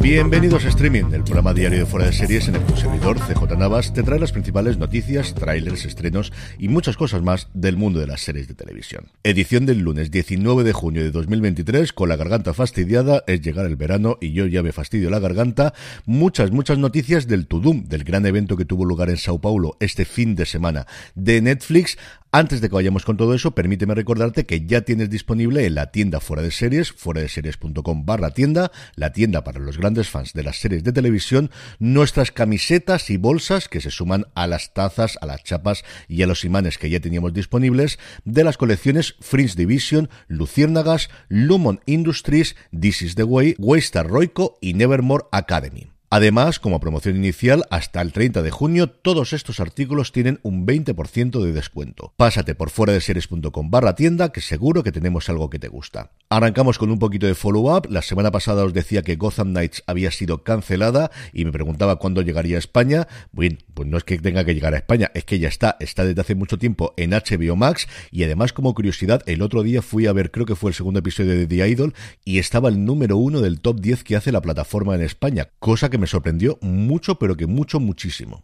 Bienvenidos a Streaming, el programa diario de fuera de series en el que un servidor, CJ Navas, te trae las principales noticias, trailers, estrenos y muchas cosas más del mundo de las series de televisión. Edición del lunes 19 de junio de 2023, con la garganta fastidiada, es llegar el verano y yo ya me fastidio la garganta. Muchas, muchas noticias del Tudum, del gran evento que tuvo lugar en Sao Paulo este fin de semana de Netflix, antes de que vayamos con todo eso, permíteme recordarte que ya tienes disponible en la tienda fuera de series, fuera de series.com barra tienda, la tienda para los grandes fans de las series de televisión, nuestras camisetas y bolsas que se suman a las tazas, a las chapas y a los imanes que ya teníamos disponibles de las colecciones Fringe Division, Luciérnagas, Lumon Industries, This is the Way, Waystar Roico y Nevermore Academy. Además, como promoción inicial, hasta el 30 de junio, todos estos artículos tienen un 20% de descuento. Pásate por fuera de series.com barra tienda, que seguro que tenemos algo que te gusta. Arrancamos con un poquito de follow-up. La semana pasada os decía que Gotham Knights había sido cancelada y me preguntaba cuándo llegaría a España. Bien, pues no es que tenga que llegar a España, es que ya está, está desde hace mucho tiempo en HBO Max y además como curiosidad, el otro día fui a ver, creo que fue el segundo episodio de The Idol y estaba el número uno del top 10 que hace la plataforma en España, cosa que me sorprendió mucho, pero que mucho, muchísimo.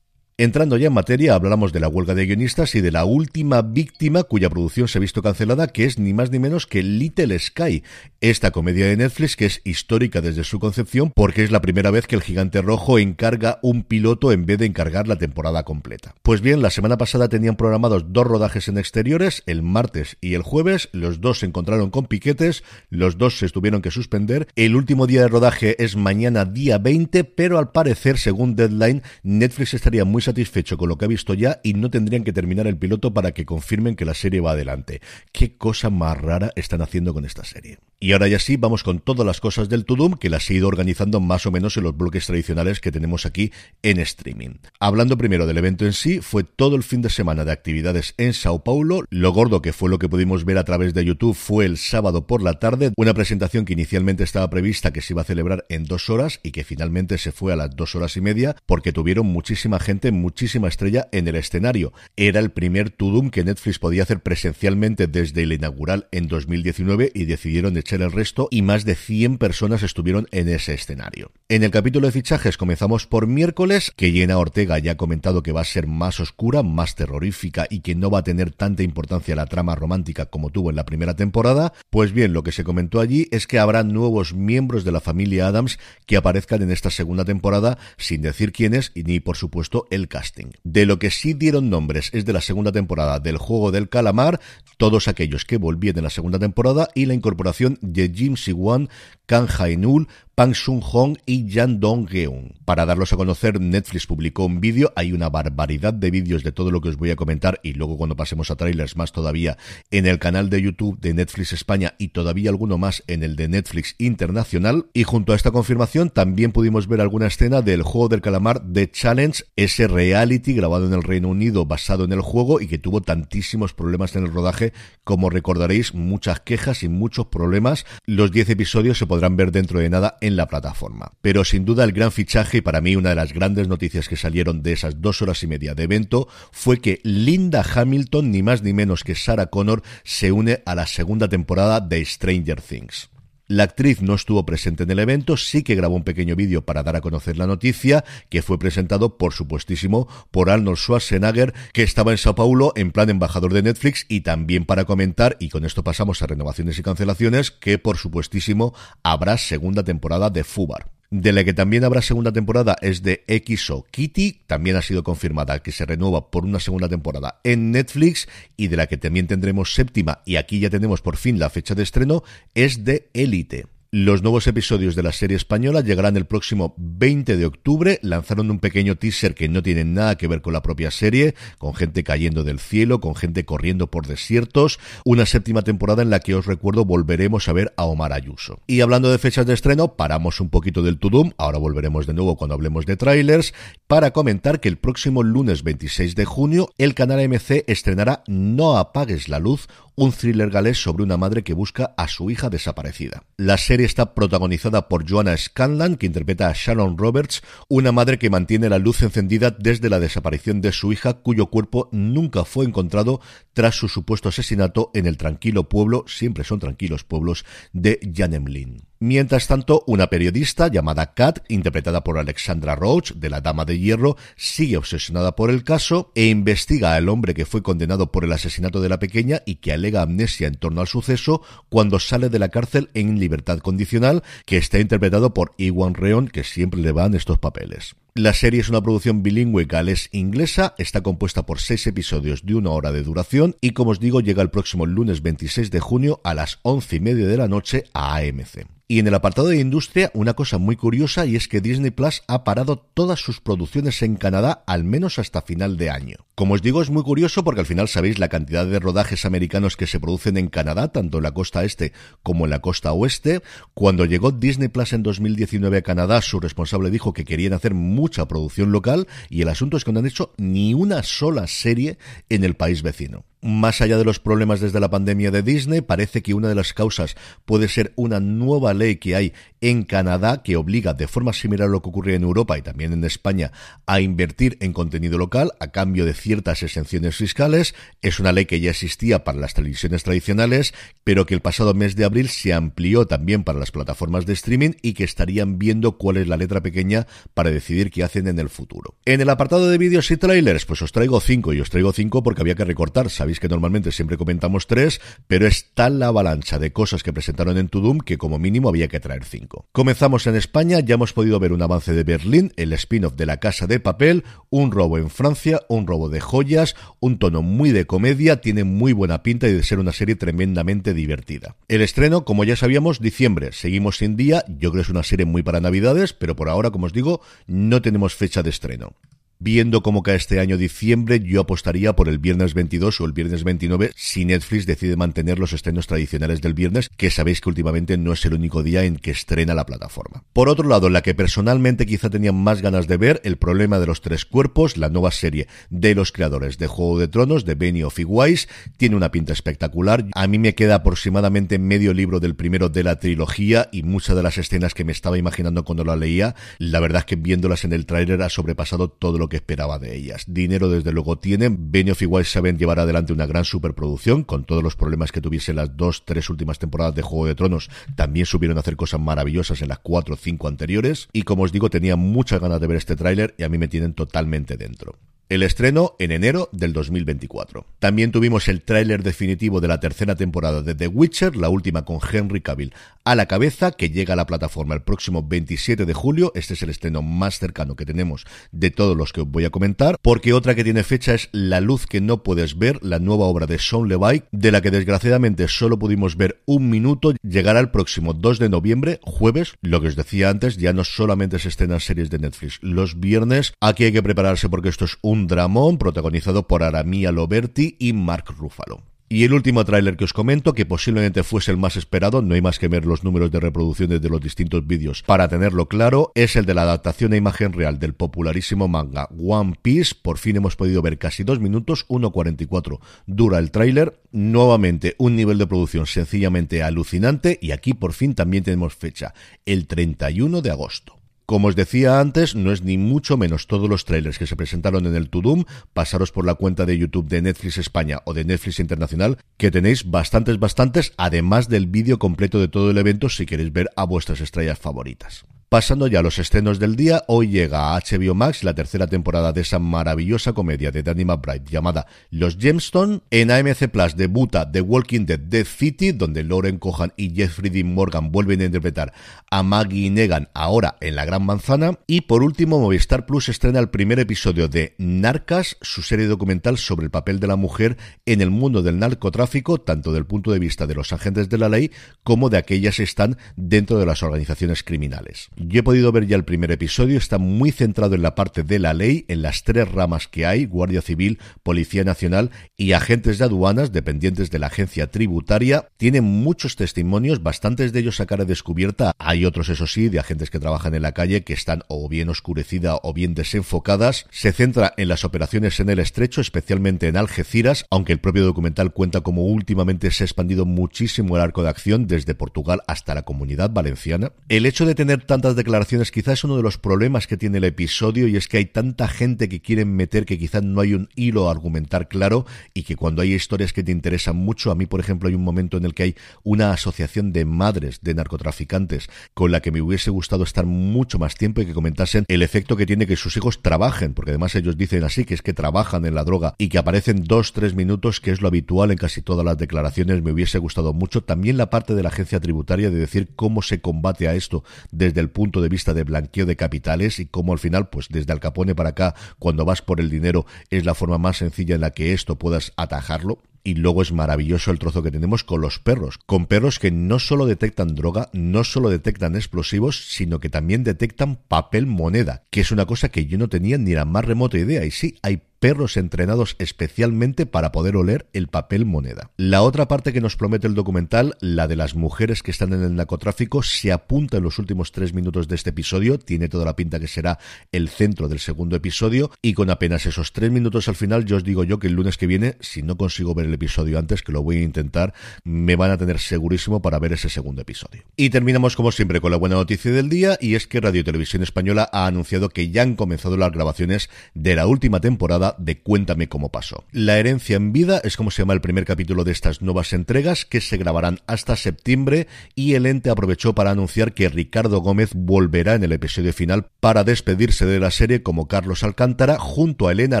Entrando ya en materia, hablamos de la huelga de guionistas y de la última víctima cuya producción se ha visto cancelada, que es ni más ni menos que Little Sky, esta comedia de Netflix que es histórica desde su concepción porque es la primera vez que el gigante rojo encarga un piloto en vez de encargar la temporada completa. Pues bien, la semana pasada tenían programados dos rodajes en exteriores, el martes y el jueves, los dos se encontraron con piquetes, los dos se tuvieron que suspender, el último día de rodaje es mañana día 20, pero al parecer, según Deadline, Netflix estaría muy satisfecho con lo que ha visto ya y no tendrían que terminar el piloto para que confirmen que la serie va adelante. Qué cosa más rara están haciendo con esta serie. Y ahora ya sí, vamos con todas las cosas del Tudum que las he ido organizando más o menos en los bloques tradicionales que tenemos aquí en streaming. Hablando primero del evento en sí, fue todo el fin de semana de actividades en Sao Paulo. Lo gordo que fue lo que pudimos ver a través de YouTube fue el sábado por la tarde, una presentación que inicialmente estaba prevista que se iba a celebrar en dos horas y que finalmente se fue a las dos horas y media porque tuvieron muchísima gente, muchísima estrella en el escenario. Era el primer Tudum que Netflix podía hacer presencialmente desde el inaugural en 2019 y decidieron echar el resto y más de 100 personas estuvieron en ese escenario. En el capítulo de fichajes comenzamos por miércoles, que Jenna Ortega ya ha comentado que va a ser más oscura, más terrorífica y que no va a tener tanta importancia la trama romántica como tuvo en la primera temporada. Pues bien, lo que se comentó allí es que habrá nuevos miembros de la familia Adams que aparezcan en esta segunda temporada sin decir quiénes y ni por supuesto el casting. De lo que sí dieron nombres es de la segunda temporada del juego del calamar, todos aquellos que volvían en la segunda temporada y la incorporación de Jim Siwan, Kang Hainul, Pang Sun Hong y Jan Dong Geun. Para darlos a conocer, Netflix publicó un vídeo, hay una barbaridad de vídeos de todo lo que os voy a comentar y luego cuando pasemos a trailers más todavía en el canal de YouTube de Netflix España y todavía alguno más en el de Netflix Internacional. Y junto a esta confirmación también pudimos ver alguna escena del juego del calamar The Challenge, ese reality grabado en el Reino Unido basado en el juego y que tuvo tantísimos problemas en el rodaje como recordaréis, muchas quejas y muchos problemas. Los 10 episodios se podrán ver dentro de nada la plataforma. Pero sin duda el gran fichaje y para mí una de las grandes noticias que salieron de esas dos horas y media de evento fue que Linda Hamilton, ni más ni menos que Sarah Connor, se une a la segunda temporada de Stranger Things. La actriz no estuvo presente en el evento, sí que grabó un pequeño vídeo para dar a conocer la noticia, que fue presentado, por supuestísimo, por Arnold Schwarzenegger, que estaba en Sao Paulo en plan embajador de Netflix, y también para comentar, y con esto pasamos a renovaciones y cancelaciones, que por supuestísimo habrá segunda temporada de Fubar. De la que también habrá segunda temporada es de XO Kitty, también ha sido confirmada que se renueva por una segunda temporada en Netflix y de la que también tendremos séptima y aquí ya tenemos por fin la fecha de estreno es de Elite. Los nuevos episodios de la serie española llegarán el próximo 20 de octubre. Lanzaron un pequeño teaser que no tiene nada que ver con la propia serie, con gente cayendo del cielo, con gente corriendo por desiertos. Una séptima temporada en la que os recuerdo volveremos a ver a Omar Ayuso. Y hablando de fechas de estreno, paramos un poquito del Tudum. Ahora volveremos de nuevo cuando hablemos de trailers para comentar que el próximo lunes 26 de junio el canal AMC estrenará No apagues la luz, un thriller galés sobre una madre que busca a su hija desaparecida. La serie está protagonizada por Joanna Scanlan, que interpreta a Sharon Roberts, una madre que mantiene la luz encendida desde la desaparición de su hija, cuyo cuerpo nunca fue encontrado tras su supuesto asesinato en el tranquilo pueblo, siempre son tranquilos pueblos, de Janemlin. Mientras tanto, una periodista llamada Kat, interpretada por Alexandra Roach, de la Dama de Hierro, sigue obsesionada por el caso e investiga al hombre que fue condenado por el asesinato de la pequeña y que alega amnesia en torno al suceso cuando sale de la cárcel en libertad condicional, que está interpretado por Iwan Reon, que siempre le van estos papeles. La serie es una producción bilingüe gales-inglesa, está compuesta por seis episodios de una hora de duración y como os digo llega el próximo lunes 26 de junio a las once y media de la noche a AMC. Y en el apartado de industria, una cosa muy curiosa y es que Disney Plus ha parado todas sus producciones en Canadá al menos hasta final de año. Como os digo, es muy curioso porque al final sabéis la cantidad de rodajes americanos que se producen en Canadá, tanto en la costa este como en la costa oeste. Cuando llegó Disney Plus en 2019 a Canadá, su responsable dijo que querían hacer mucha producción local y el asunto es que no han hecho ni una sola serie en el país vecino. Más allá de los problemas desde la pandemia de Disney, parece que una de las causas puede ser una nueva ley que hay en Canadá que obliga de forma similar a lo que ocurre en Europa y también en España a invertir en contenido local a cambio de ciertas exenciones fiscales. Es una ley que ya existía para las televisiones tradicionales, pero que el pasado mes de abril se amplió también para las plataformas de streaming y que estarían viendo cuál es la letra pequeña para decidir qué hacen en el futuro. En el apartado de vídeos y trailers, pues os traigo cinco y os traigo cinco porque había que recortar, sabéis que normalmente siempre comentamos tres, pero es tal la avalancha de cosas que presentaron en Tudum que como mínimo había que traer cinco. Comenzamos en España, ya hemos podido ver un avance de Berlín, el spin-off de la Casa de Papel, un robo en Francia, un robo de joyas, un tono muy de comedia, tiene muy buena pinta y de ser una serie tremendamente divertida. El estreno, como ya sabíamos, diciembre, seguimos sin día, yo creo que es una serie muy para navidades, pero por ahora, como os digo, no tenemos fecha de estreno. Viendo cómo cae este año diciembre, yo apostaría por el viernes 22 o el viernes 29 si Netflix decide mantener los estrenos tradicionales del viernes, que sabéis que últimamente no es el único día en que estrena la plataforma. Por otro lado, la que personalmente quizá tenía más ganas de ver, El problema de los tres cuerpos, la nueva serie de los creadores de Juego de Tronos, de Benioff y Weiss, tiene una pinta espectacular. A mí me queda aproximadamente medio libro del primero de la trilogía y muchas de las escenas que me estaba imaginando cuando la leía, la verdad es que viéndolas en el tráiler ha sobrepasado todo lo que esperaba de ellas. Dinero desde luego tienen, Benioff y Weiss saben llevar adelante una gran superproducción, con todos los problemas que tuviese las dos, tres últimas temporadas de Juego de Tronos, también subieron a hacer cosas maravillosas en las cuatro o cinco anteriores, y como os digo, tenía muchas ganas de ver este tráiler y a mí me tienen totalmente dentro. El estreno en enero del 2024. También tuvimos el tráiler definitivo de la tercera temporada de The Witcher, la última con Henry Cavill a la cabeza, que llega a la plataforma el próximo 27 de julio. Este es el estreno más cercano que tenemos de todos los que os voy a comentar, porque otra que tiene fecha es La luz que no puedes ver, la nueva obra de Sean Levy, de la que desgraciadamente solo pudimos ver un minuto, llegará el próximo 2 de noviembre, jueves, lo que os decía antes, ya no solamente se estrenan series de Netflix los viernes, aquí hay que prepararse porque esto es un un dramón protagonizado por Aramia Loberti y Mark Ruffalo. Y el último tráiler que os comento, que posiblemente fuese el más esperado, no hay más que ver los números de reproducciones de los distintos vídeos para tenerlo claro, es el de la adaptación a imagen real del popularísimo manga One Piece. Por fin hemos podido ver casi dos minutos, 1.44 dura el tráiler. Nuevamente, un nivel de producción sencillamente alucinante y aquí por fin también tenemos fecha, el 31 de agosto. Como os decía antes, no es ni mucho menos todos los trailers que se presentaron en el Tudum, pasaros por la cuenta de YouTube de Netflix España o de Netflix Internacional, que tenéis bastantes, bastantes, además del vídeo completo de todo el evento si queréis ver a vuestras estrellas favoritas. Pasando ya a los estrenos del día, hoy llega a HBO Max la tercera temporada de esa maravillosa comedia de Danny McBride llamada Los Gemstone. En AMC Plus debuta The Walking Dead Death City, donde Lauren Cohan y Jeffrey Dean Morgan vuelven a interpretar a Maggie Negan ahora en La Gran Manzana. Y por último, Movistar Plus estrena el primer episodio de Narcas, su serie documental sobre el papel de la mujer en el mundo del narcotráfico, tanto del punto de vista de los agentes de la ley como de aquellas que están dentro de las organizaciones criminales. Yo he podido ver ya el primer episodio, está muy centrado en la parte de la ley, en las tres ramas que hay, Guardia Civil, Policía Nacional y agentes de aduanas dependientes de la agencia tributaria. Tiene muchos testimonios, bastantes de ellos a descubierta. Hay otros, eso sí, de agentes que trabajan en la calle que están o bien oscurecidas o bien desenfocadas. Se centra en las operaciones en el estrecho, especialmente en Algeciras, aunque el propio documental cuenta como últimamente se ha expandido muchísimo el arco de acción desde Portugal hasta la comunidad valenciana. El hecho de tener tanta declaraciones quizás es uno de los problemas que tiene el episodio y es que hay tanta gente que quieren meter que quizás no hay un hilo a argumentar claro y que cuando hay historias que te interesan mucho, a mí por ejemplo hay un momento en el que hay una asociación de madres de narcotraficantes con la que me hubiese gustado estar mucho más tiempo y que comentasen el efecto que tiene que sus hijos trabajen, porque además ellos dicen así que es que trabajan en la droga y que aparecen dos, tres minutos, que es lo habitual en casi todas las declaraciones, me hubiese gustado mucho. También la parte de la agencia tributaria de decir cómo se combate a esto desde el punto de vista de blanqueo de capitales y cómo al final, pues desde Al Capone para acá, cuando vas por el dinero, es la forma más sencilla en la que esto puedas atajarlo. Y luego es maravilloso el trozo que tenemos con los perros, con perros que no solo detectan droga, no solo detectan explosivos, sino que también detectan papel moneda, que es una cosa que yo no tenía ni la más remota idea. Y sí, hay perros entrenados especialmente para poder oler el papel moneda. La otra parte que nos promete el documental, la de las mujeres que están en el narcotráfico, se apunta en los últimos tres minutos de este episodio, tiene toda la pinta que será el centro del segundo episodio, y con apenas esos tres minutos al final, yo os digo yo que el lunes que viene, si no consigo ver el episodio antes, que lo voy a intentar, me van a tener segurísimo para ver ese segundo episodio. Y terminamos como siempre con la buena noticia del día, y es que Radio Televisión Española ha anunciado que ya han comenzado las grabaciones de la última temporada de Cuéntame cómo pasó. La herencia en vida es como se llama el primer capítulo de estas nuevas entregas que se grabarán hasta septiembre y el ente aprovechó para anunciar que Ricardo Gómez volverá en el episodio final para despedirse de la serie como Carlos Alcántara junto a Elena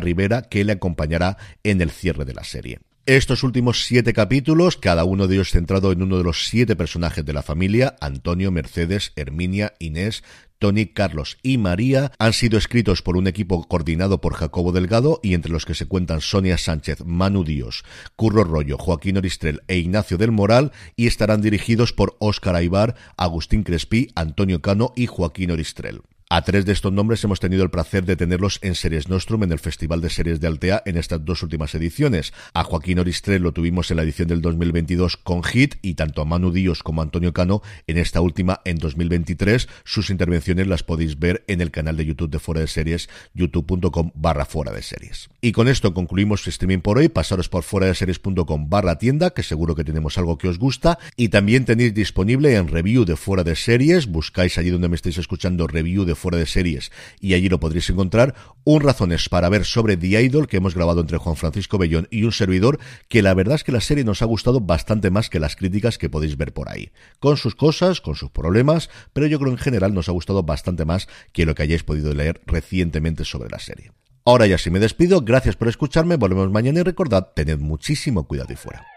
Rivera que le acompañará en el cierre de la serie. Estos últimos siete capítulos, cada uno de ellos centrado en uno de los siete personajes de la familia, Antonio, Mercedes, Herminia, Inés, Tony, Carlos y María han sido escritos por un equipo coordinado por Jacobo Delgado y entre los que se cuentan Sonia Sánchez, Manu Díos, Curro Rollo, Joaquín Oristrel e Ignacio del Moral y estarán dirigidos por Óscar Aibar, Agustín Crespi, Antonio Cano y Joaquín Oristrel. A tres de estos nombres hemos tenido el placer de tenerlos en Series Nostrum en el Festival de Series de Altea en estas dos últimas ediciones. A Joaquín Oristrel lo tuvimos en la edición del 2022 con Hit y tanto a Manu Díos como a Antonio Cano en esta última en 2023. Sus intervenciones las podéis ver en el canal de YouTube de Fuera de Series, youtube.com barra Fuera de Series. Y con esto concluimos streaming por hoy. Pasaros por fuera de series.com barra tienda, que seguro que tenemos algo que os gusta. Y también tenéis disponible en review de Fuera de Series. Buscáis allí donde me estáis escuchando review de fuera de series y allí lo podréis encontrar. Un razones para ver sobre The Idol que hemos grabado entre Juan Francisco Bellón y un servidor que la verdad es que la serie nos ha gustado bastante más que las críticas que podéis ver por ahí. Con sus cosas, con sus problemas, pero yo creo en general nos ha gustado bastante más que lo que hayáis podido leer recientemente sobre la serie. Ahora ya sí me despido, gracias por escucharme, volvemos mañana y recordad, tened muchísimo cuidado y fuera.